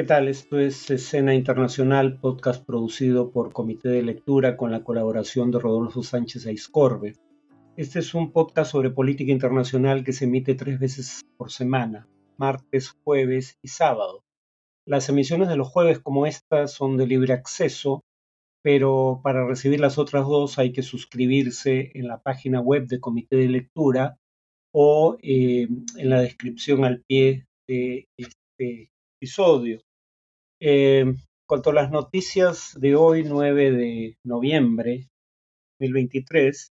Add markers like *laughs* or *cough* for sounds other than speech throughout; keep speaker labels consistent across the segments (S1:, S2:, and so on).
S1: ¿Qué tal? Esto es Escena Internacional, podcast producido por Comité de Lectura con la colaboración de Rodolfo Sánchez Aiscorbe. Este es un podcast sobre política internacional que se emite tres veces por semana, martes, jueves y sábado. Las emisiones de los jueves como esta son de libre acceso, pero para recibir las otras dos hay que suscribirse en la página web de Comité de Lectura o eh, en la descripción al pie de este episodio. Eh, cuanto a las noticias de hoy, 9 de noviembre 2023,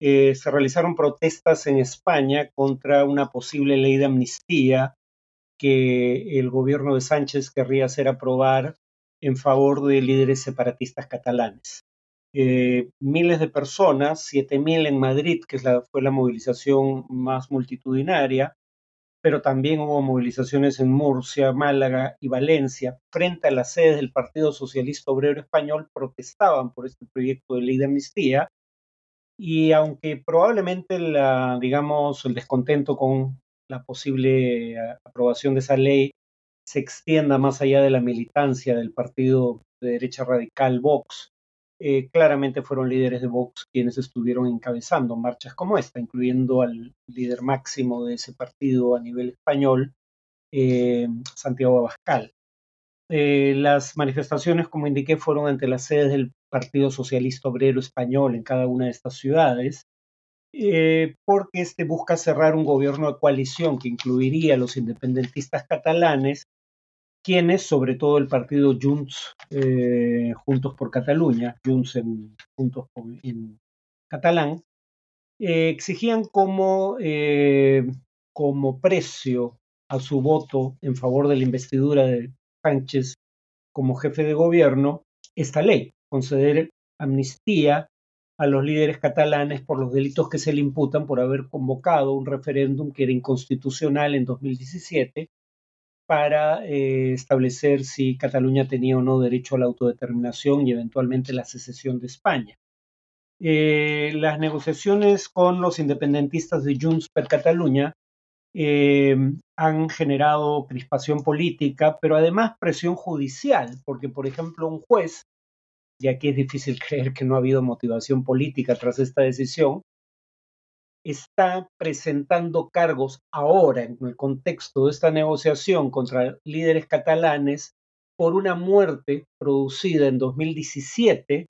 S1: eh, se realizaron protestas en España contra una posible ley de amnistía que el gobierno de Sánchez querría hacer aprobar en favor de líderes separatistas catalanes. Eh, miles de personas, 7.000 en Madrid, que fue la movilización más multitudinaria, pero también hubo movilizaciones en Murcia, Málaga y Valencia. Frente a las sedes del Partido Socialista Obrero Español protestaban por este proyecto de ley de amnistía y aunque probablemente la, digamos, el descontento con la posible eh, aprobación de esa ley se extienda más allá de la militancia del partido de derecha radical Vox, eh, claramente fueron líderes de Vox quienes estuvieron encabezando marchas como esta, incluyendo al líder máximo de ese partido a nivel español, eh, Santiago Abascal. Eh, las manifestaciones, como indiqué, fueron ante las sedes del Partido Socialista Obrero Español en cada una de estas ciudades, porque este busca cerrar un gobierno de coalición que incluiría a los independentistas catalanes quienes, sobre todo el partido Junts eh, Juntos por Cataluña, Junts en, Juntos catalán, eh, exigían como, eh, como precio a su voto en favor de la investidura de Sánchez como jefe de gobierno esta ley, conceder amnistía a los líderes catalanes por los delitos que se le imputan por haber convocado un referéndum que era inconstitucional en 2017 para eh, establecer si Cataluña tenía o no derecho a la autodeterminación y eventualmente la secesión de España. Eh, las negociaciones con los independentistas de Junts per Cataluña eh, han generado crispación política, pero además presión judicial, porque por ejemplo un juez, y aquí es difícil *laughs* creer que no ha habido motivación política tras esta decisión, está presentando cargos ahora en el contexto de esta negociación contra líderes catalanes por una muerte producida en 2017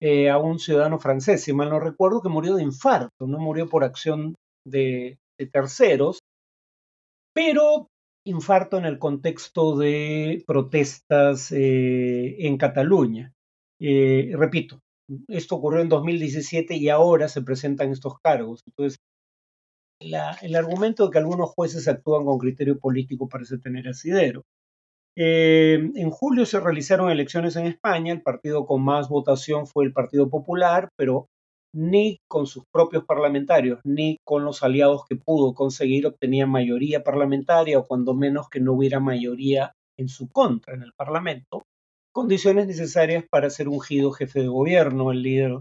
S1: eh, a un ciudadano francés, si mal no recuerdo, que murió de infarto, no murió por acción de, terceros, pero infarto en el contexto de protestas eh, en Cataluña. Eh, repito, esto ocurrió en 2017 y ahora se presentan estos cargos. Entonces, el argumento de que algunos jueces actúan con criterio político parece tener asidero. Eh, en julio se realizaron elecciones en España, el partido con más votación fue el Partido Popular, pero ni con sus propios parlamentarios, ni con los aliados que pudo conseguir obtenía mayoría parlamentaria o cuando menos que no hubiera mayoría en su contra en el Parlamento condiciones necesarias para ser ungido jefe de gobierno, el líder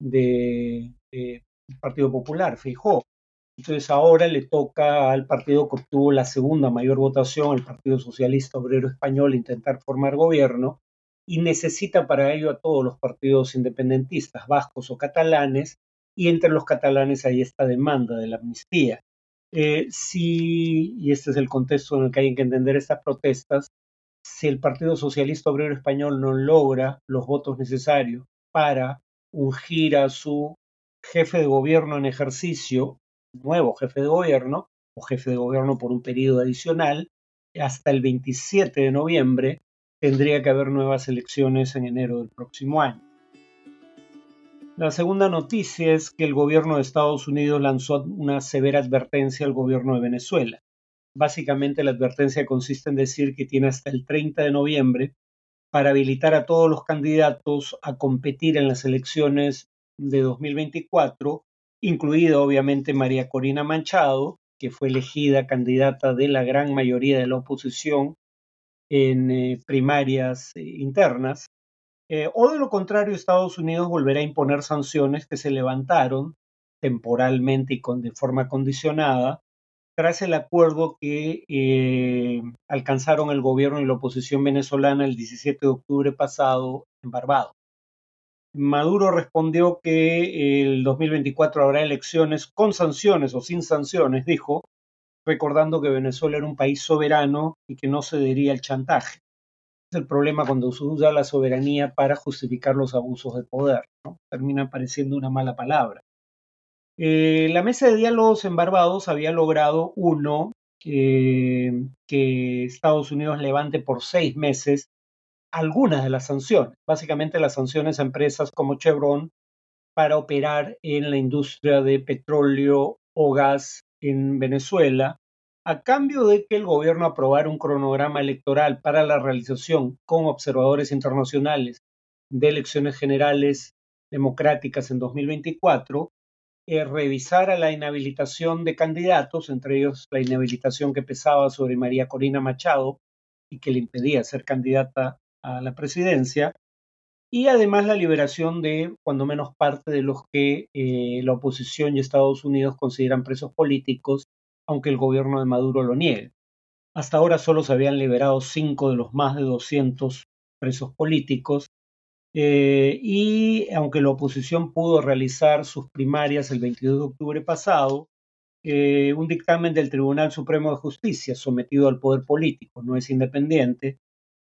S1: del Partido Popular, Feijóo. Entonces ahora le toca al partido que obtuvo la segunda mayor votación, el Partido Socialista Obrero Español, intentar formar gobierno y necesita para ello a todos los partidos independentistas, vascos o catalanes, y entre los catalanes hay esta demanda de la amnistía. Eh, sí, y este es el contexto en el que hay que entender estas protestas, si el Partido Socialista Obrero Español no logra los votos necesarios para ungir a su jefe de gobierno en ejercicio, nuevo jefe de gobierno, o jefe de gobierno por un periodo adicional, hasta el 27 de noviembre tendría que haber nuevas elecciones en enero del próximo año. La segunda noticia es que el gobierno de Estados Unidos lanzó una severa advertencia al gobierno de Venezuela. Básicamente la advertencia consiste en decir que tiene hasta el 30 de noviembre para habilitar a todos los candidatos a competir en las elecciones de 2024, incluida obviamente María Corina Manchado, que fue elegida candidata de la gran mayoría de la oposición en eh, primarias eh, internas. Eh, o de lo contrario, Estados Unidos volverá a imponer sanciones que se levantaron temporalmente y con, de forma condicionada tras el acuerdo que eh, alcanzaron el gobierno y la oposición venezolana el 17 de octubre pasado en Barbados. Maduro respondió que el 2024 habrá elecciones con sanciones o sin sanciones, dijo, recordando que Venezuela era un país soberano y que no cedería al chantaje. Es el problema cuando se usa la soberanía para justificar los abusos de poder. ¿no? Termina pareciendo una mala palabra. Eh, la mesa de diálogos en Barbados había logrado, uno, que Estados Unidos levante por seis meses algunas de las sanciones, básicamente las sanciones a empresas como Chevron para operar en la industria de petróleo o gas en Venezuela, a cambio de que el gobierno aprobara un cronograma electoral para la realización con observadores internacionales de elecciones generales democráticas en 2024, eh, revisara la inhabilitación de candidatos, entre ellos la inhabilitación que pesaba sobre María Corina Machado y que le impedía ser candidata a la presidencia, y además la liberación de, cuando menos, parte de los que eh, la oposición y Estados Unidos consideran presos políticos, aunque el gobierno de Maduro lo niegue. Hasta ahora solo se habían liberado cinco de los más de 200 presos políticos, eh, y aunque la oposición pudo realizar sus primarias el 22 de octubre pasado, eh, un dictamen del Tribunal Supremo de Justicia sometido al poder político, no es independiente,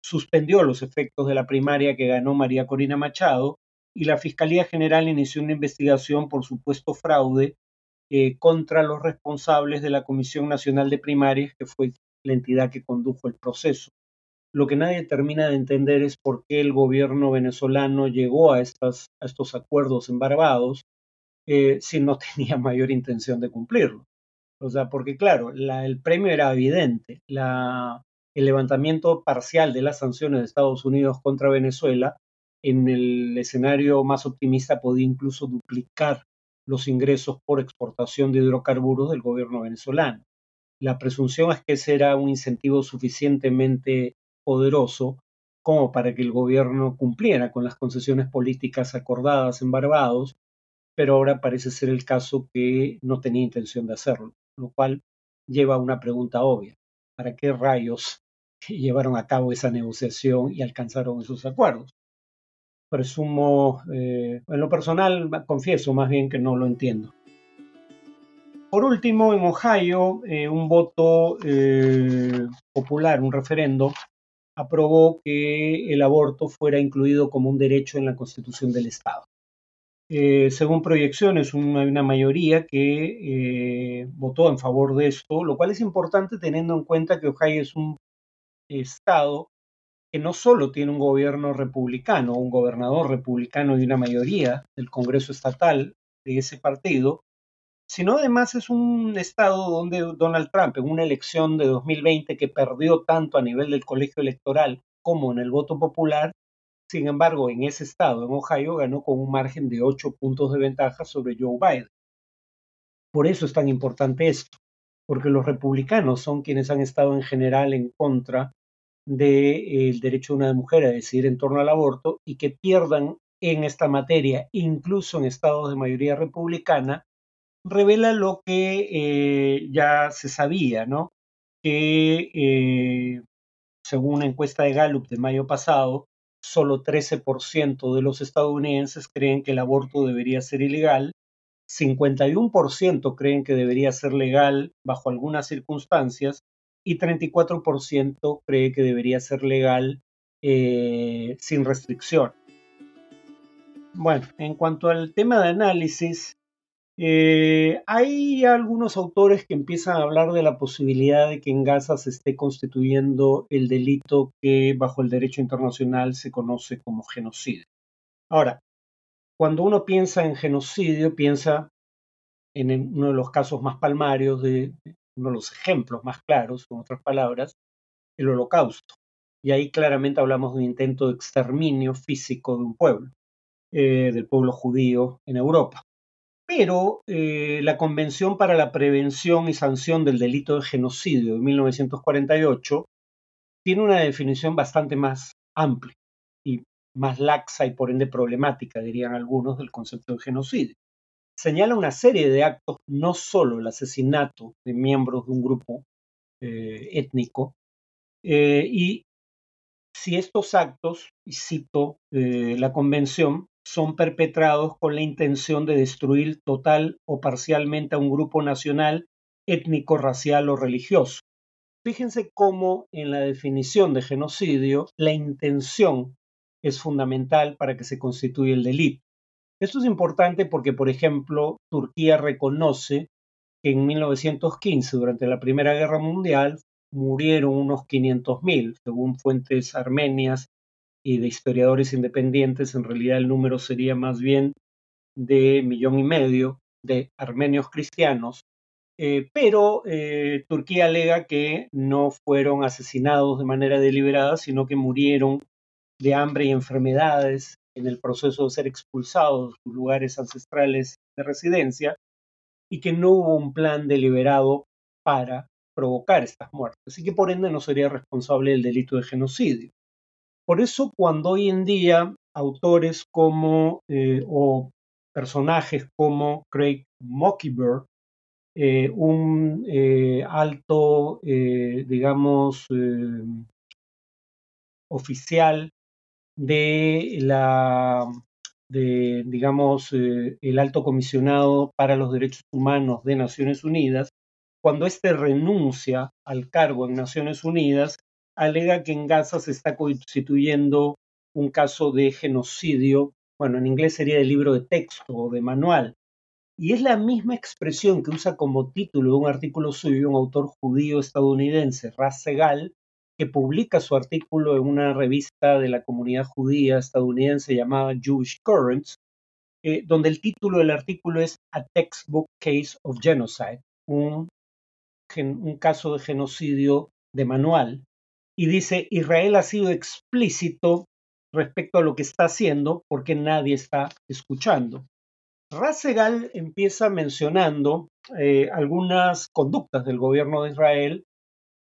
S1: suspendió los efectos de la primaria que ganó María Corina Machado y la Fiscalía General inició una investigación por supuesto fraude eh, contra los responsables de la Comisión Nacional de Primarias, que fue la entidad que condujo el proceso. Lo que nadie termina de entender es por qué el gobierno venezolano llegó a, estas, a estos acuerdos en Barbados eh, si no *laughs* tenía mayor intención de cumplirlo. O sea, porque claro, el premio era evidente. El levantamiento parcial de las sanciones de Estados Unidos contra Venezuela, en el escenario más optimista podía incluso duplicar los ingresos por exportación de hidrocarburos del gobierno venezolano. La presunción es que ese era un incentivo suficientemente poderoso como para que el gobierno cumpliera con las concesiones políticas acordadas en Barbados, pero ahora parece ser el caso que no tenía intención de hacerlo, lo cual lleva a una pregunta obvia. ¿Para qué rayos *laughs* llevaron a cabo esa negociación y alcanzaron esos acuerdos. Presumo, eh, en lo personal, confieso más bien que no lo entiendo. Por último, en Ohio, eh, un voto eh, popular, un referendo, aprobó que el aborto fuera incluido como un derecho en la Constitución del Estado. según proyecciones, una, una mayoría que votó en favor de esto, lo cual es importante teniendo en cuenta que Ohio es un Estado que no solo tiene un gobierno republicano, un gobernador republicano y una mayoría del Congreso Estatal de ese partido, sino además es un Estado donde Donald Trump, en una elección de 2020 que perdió tanto a nivel del colegio electoral como en el voto popular, sin embargo, en ese estado, en Ohio, ganó con un margen de 8 puntos de ventaja sobre Joe Biden. Por eso es tan importante esto porque los republicanos son quienes han estado en general en contra del derecho de una mujer a decidir en torno al aborto y que pierdan en esta materia, incluso en estados de mayoría republicana, revela lo que eh, ya se sabía, ¿no? Que eh, según una encuesta de Gallup de mayo pasado, solo 13% de los estadounidenses creen que el aborto debería ser ilegal 51% creen que debería ser legal bajo algunas circunstancias y 34% cree que debería ser legal eh, sin restricción. Bueno, en cuanto al tema de análisis, eh, hay algunos autores que empiezan a hablar de la posibilidad de que en Gaza se esté constituyendo el delito que bajo el derecho internacional se conoce como genocidio. Ahora, cuando uno piensa en genocidio, piensa en uno de los casos más palmarios, de uno de los ejemplos más claros, con otras palabras, el holocausto. Y ahí claramente hablamos de un intento de exterminio físico de un pueblo, eh, del pueblo judío en Europa. Pero eh, la Convención para la Prevención y Sanción del Delito de Genocidio de 1948 tiene una definición bastante más amplia y más laxa y por ende problemática, dirían algunos, del concepto de genocidio. señala una serie de actos, no solo el asesinato de miembros de un grupo eh, étnico, eh, y si estos actos, y cito la convención, son perpetrados con la intención de destruir total o parcialmente a un grupo nacional, étnico, racial o religioso. Fíjense cómo en la definición de genocidio la intención es fundamental para que se constituya el delito. Esto es importante porque, por ejemplo, Turquía reconoce que en 1915, durante la Primera Guerra Mundial, murieron unos 500.000, según fuentes armenias y de historiadores independientes. En realidad el número sería más bien de millón y medio de armenios cristianos. Eh, pero eh, Turquía alega que no fueron asesinados de manera deliberada, sino que murieron de hambre y enfermedades en el proceso de ser expulsados de sus lugares ancestrales de residencia y que no hubo un plan deliberado para provocar estas muertes, así que por ende no sería responsable del delito de genocidio. Por eso cuando hoy en día autores como eh, o personajes como Craig Mockingbird, eh, un eh, alto, digamos, oficial de la, de, digamos, el alto comisionado para los derechos humanos de Naciones Unidas, cuando éste renuncia al cargo en Naciones Unidas, alega que en Gaza se está constituyendo un caso de genocidio, bueno, en inglés sería de libro de texto o de manual. Y es la misma expresión que usa como título de un artículo suyo un autor judío estadounidense, Raz Segal, que publica su artículo en una revista de la comunidad judía estadounidense llamada Jewish Currents, eh, donde el título del artículo es A Textbook Case of Genocide, un un caso de genocidio de manual y dice, Israel ha sido explícito respecto a lo que está haciendo porque nadie está escuchando. Rasegal empieza mencionando eh, algunas conductas del gobierno de Israel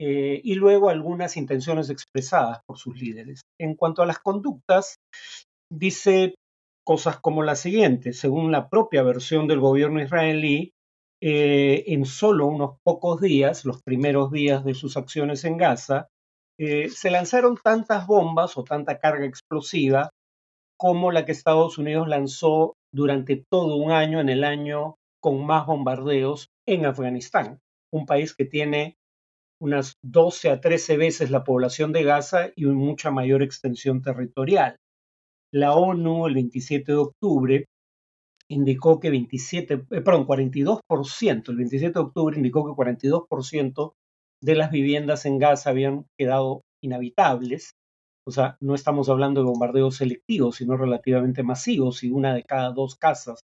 S1: eh, y luego algunas intenciones expresadas por sus líderes. En cuanto a las conductas, dice cosas como la siguiente, según la propia versión del gobierno israelí, eh, en solo unos pocos días, los primeros días de sus acciones en Gaza, eh, se lanzaron tantas bombas o tanta carga explosiva como la que Estados Unidos lanzó durante todo un año, en el año con más bombardeos en Afganistán, un país que tiene unas 12 a 13 veces la población de Gaza y mucha mayor extensión territorial. La ONU el 27 de octubre indicó que 27, eh, perdón, 42%, el 27 de octubre indicó que 42% de las viviendas en Gaza habían quedado inhabitables. O sea, no estamos hablando de bombardeos selectivos, sino relativamente masivos, y una de cada dos casas,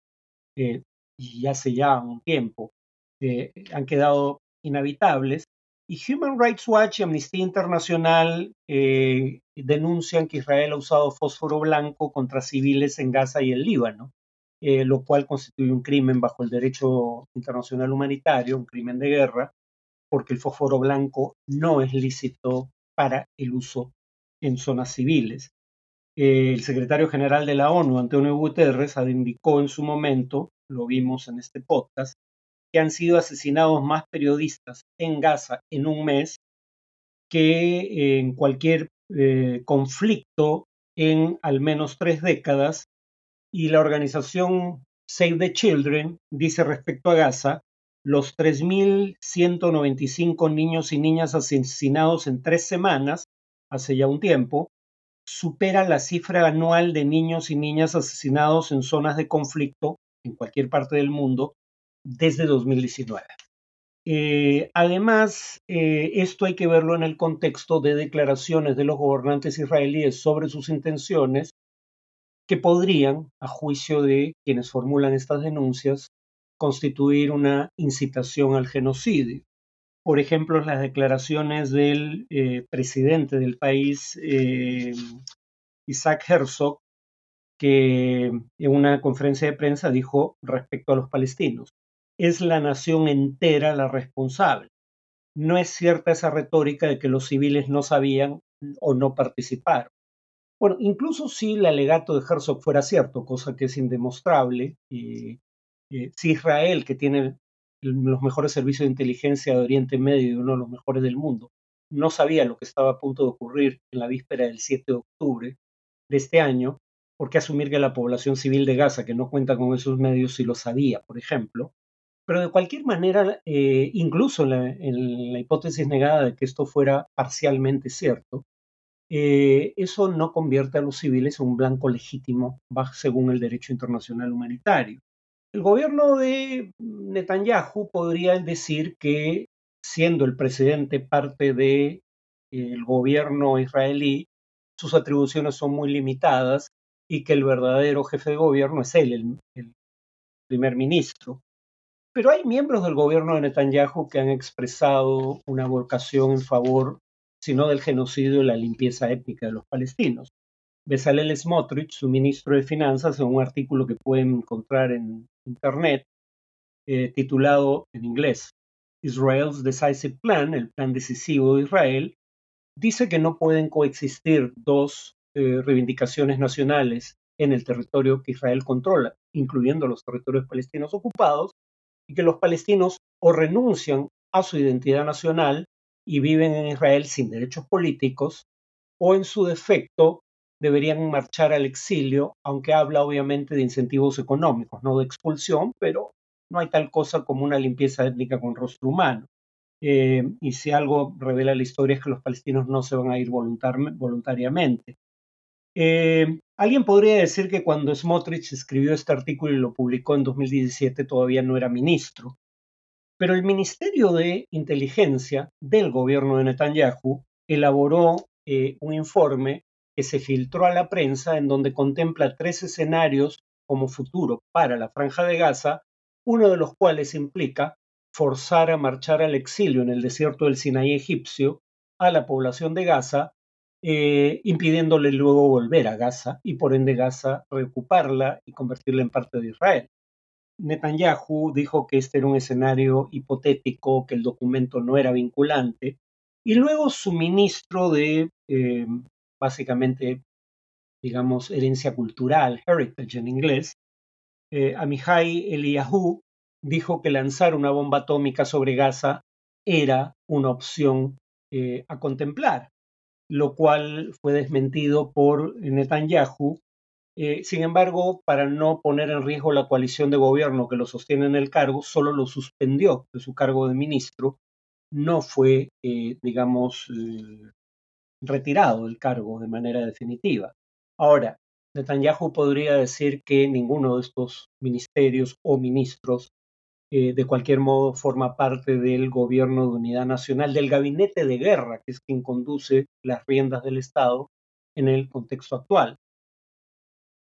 S1: eh, y hace ya un tiempo, eh, han quedado inhabitables. Y Human Rights Watch y Amnistía Internacional denuncian que Israel ha usado fósforo blanco contra civiles en Gaza y el Líbano. Eh, lo cual constituye un crimen bajo el derecho internacional humanitario, un crimen de guerra, porque el fósforo blanco no es lícito para el uso en zonas civiles. Eh, el secretario general de la ONU, Antonio Guterres, indicó en su momento, lo vimos en este podcast, que han sido asesinados más periodistas en Gaza en un mes que en cualquier eh, conflicto en al menos tres décadas y la organización Save the Children dice respecto a Gaza, los 3.195 niños y niñas asesinados en tres semanas, hace ya un tiempo, supera la cifra anual de niños y niñas asesinados en zonas de conflicto en cualquier parte del mundo desde 2019. Eh, además, eh, esto hay que verlo en el contexto de declaraciones de los gobernantes israelíes sobre sus intenciones que podrían, a juicio de quienes formulan estas denuncias, constituir una incitación al genocidio. Por ejemplo, las declaraciones del eh, presidente del país, eh, Isaac Herzog, que en una conferencia de prensa dijo respecto a los palestinos, es la nación entera la responsable. No es cierta esa retórica de que los civiles no sabían o no participaron. Bueno, incluso si el alegato de Herzog fuera cierto, cosa que es indemostrable, y Eh, si Israel, que tiene los mejores servicios de inteligencia de Oriente Medio y uno de los mejores del mundo, no sabía lo que estaba a punto de ocurrir en la víspera del 7 de octubre de este año, ¿por qué asumir que la población civil de Gaza, que no cuenta con esos medios, sí lo sabía, por ejemplo? Pero de cualquier manera, eh, incluso en la, hipótesis negada de que esto fuera parcialmente cierto, eh, eso no convierte a los civiles en un blanco legítimo según el derecho internacional humanitario. El gobierno de Netanyahu podría decir que, siendo el presidente parte del gobierno israelí, sus atribuciones son muy limitadas y que el verdadero jefe de gobierno es él, el primer ministro. Pero hay miembros del gobierno de Netanyahu que han expresado una vocación en favor, si no del genocidio, y la limpieza étnica de los palestinos. Bezalel Smotrich, su ministro de Finanzas, en un artículo que pueden encontrar en Internet, eh, titulado en inglés Israel's Decisive Plan, el plan decisivo de Israel, dice que no pueden coexistir dos eh, reivindicaciones nacionales en el territorio que Israel controla, incluyendo los territorios palestinos ocupados, y que los palestinos o renuncian a su identidad nacional y viven en Israel sin derechos políticos, o en su defecto deberían marchar al exilio, aunque habla obviamente de incentivos económicos, no de expulsión, pero no hay tal cosa como una limpieza étnica con rostro humano. Eh, y si algo revela la historia es que los palestinos no se van a ir voluntariamente. Eh, alguien podría decir que cuando Smotrich escribió este artículo y lo publicó en 2017 todavía no era ministro, pero el Ministerio de Inteligencia del gobierno de Netanyahu elaboró eh, un informe que se filtró a la prensa en donde contempla tres escenarios como futuro para la franja de Gaza, uno de los cuales implica forzar a marchar al exilio en el desierto del Sinaí egipcio a la población de Gaza eh, impidiéndole luego volver a Gaza y por ende Gaza reocuparla y convertirla en parte de Israel. Netanyahu dijo que este era un escenario hipotético, que el documento no era vinculante, y luego su ministro de, eh, básicamente, digamos, herencia cultural, heritage en inglés, eh, Amihai Eliyahu, dijo que lanzar una bomba atómica sobre Gaza era una opción a contemplar lo cual fue desmentido por Netanyahu. Eh, sin embargo, para no poner en riesgo la coalición de gobierno que lo sostiene en el cargo, solo lo suspendió de su cargo de ministro. No fue, eh, digamos, eh, retirado del cargo de manera definitiva. Ahora, Netanyahu podría decir que ninguno de estos ministerios o ministros eh, de cualquier modo forma parte del gobierno de unidad nacional, del gabinete de guerra, que es quien conduce las riendas del Estado en el contexto actual.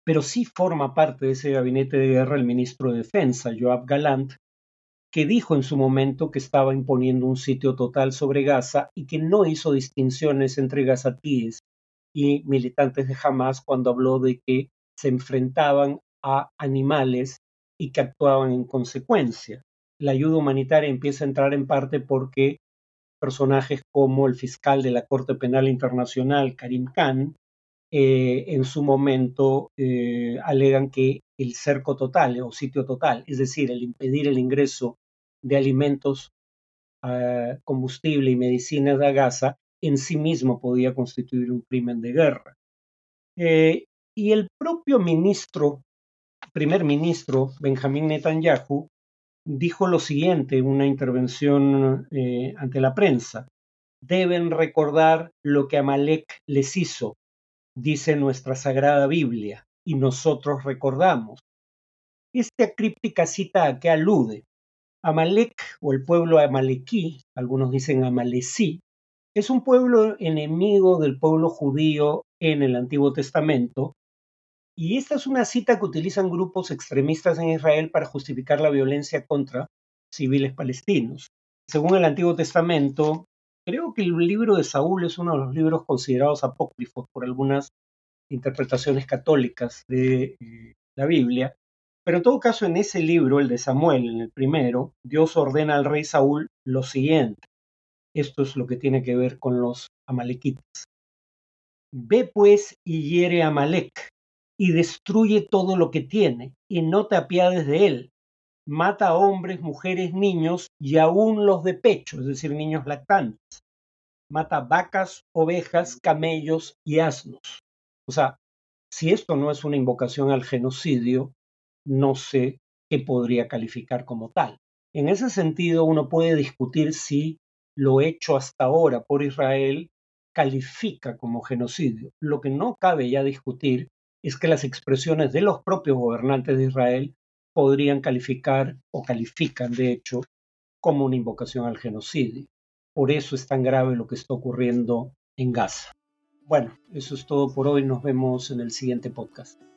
S1: Pero sí forma parte de ese gabinete de guerra el ministro de Defensa, Joab Galant, que dijo en su momento que estaba imponiendo un sitio total sobre Gaza y que no hizo distinciones entre gazatíes y militantes de Hamas cuando habló de que se enfrentaban a animales y que actuaban en consecuencia. La ayuda humanitaria empieza a entrar en parte porque personajes como el fiscal de la Corte Penal Internacional, Karim Khan, eh, en su momento eh, alegan que el cerco total o sitio total, es decir, el impedir el ingreso de alimentos, ah, combustible y medicinas a Gaza, en sí mismo podía constituir un crimen de guerra. Eh, y el propio ministro primer ministro Benjamín Netanyahu dijo lo siguiente en una intervención eh, ante la prensa. Deben recordar lo que Amalek les hizo, dice nuestra sagrada Biblia, y nosotros recordamos. Esta críptica cita a qué alude. Amalek o el pueblo amalequí, algunos dicen amalecí, es un pueblo enemigo del pueblo judío en el Antiguo Testamento y esta es una cita que utilizan grupos extremistas en Israel para justificar la violencia contra civiles palestinos. Según el Antiguo Testamento, creo que el libro de Saúl es uno de los libros considerados apócrifos por algunas interpretaciones católicas de eh, la Biblia. Pero en todo caso, en ese libro, el de Samuel, en el primero, Dios ordena al rey Saúl lo siguiente. Esto es lo que tiene que ver con los amalequitas. Ve pues y hiere a Amalek y destruye todo lo que tiene, y no te apiades de él, mata a hombres, mujeres, niños y aún los de pecho, es decir, niños lactantes. Mata vacas, ovejas, camellos y asnos. O sea, si esto no es una invocación al genocidio, no sé qué podría calificar como tal. En ese sentido, uno puede discutir si lo hecho hasta ahora por Israel califica como genocidio. Lo que no cabe ya discutir es que las expresiones de los propios gobernantes de Israel podrían calificar o califican de hecho como una invocación al genocidio. Por eso es tan grave lo que está ocurriendo en Gaza. Bueno, eso es todo por hoy. Nos vemos en el siguiente podcast.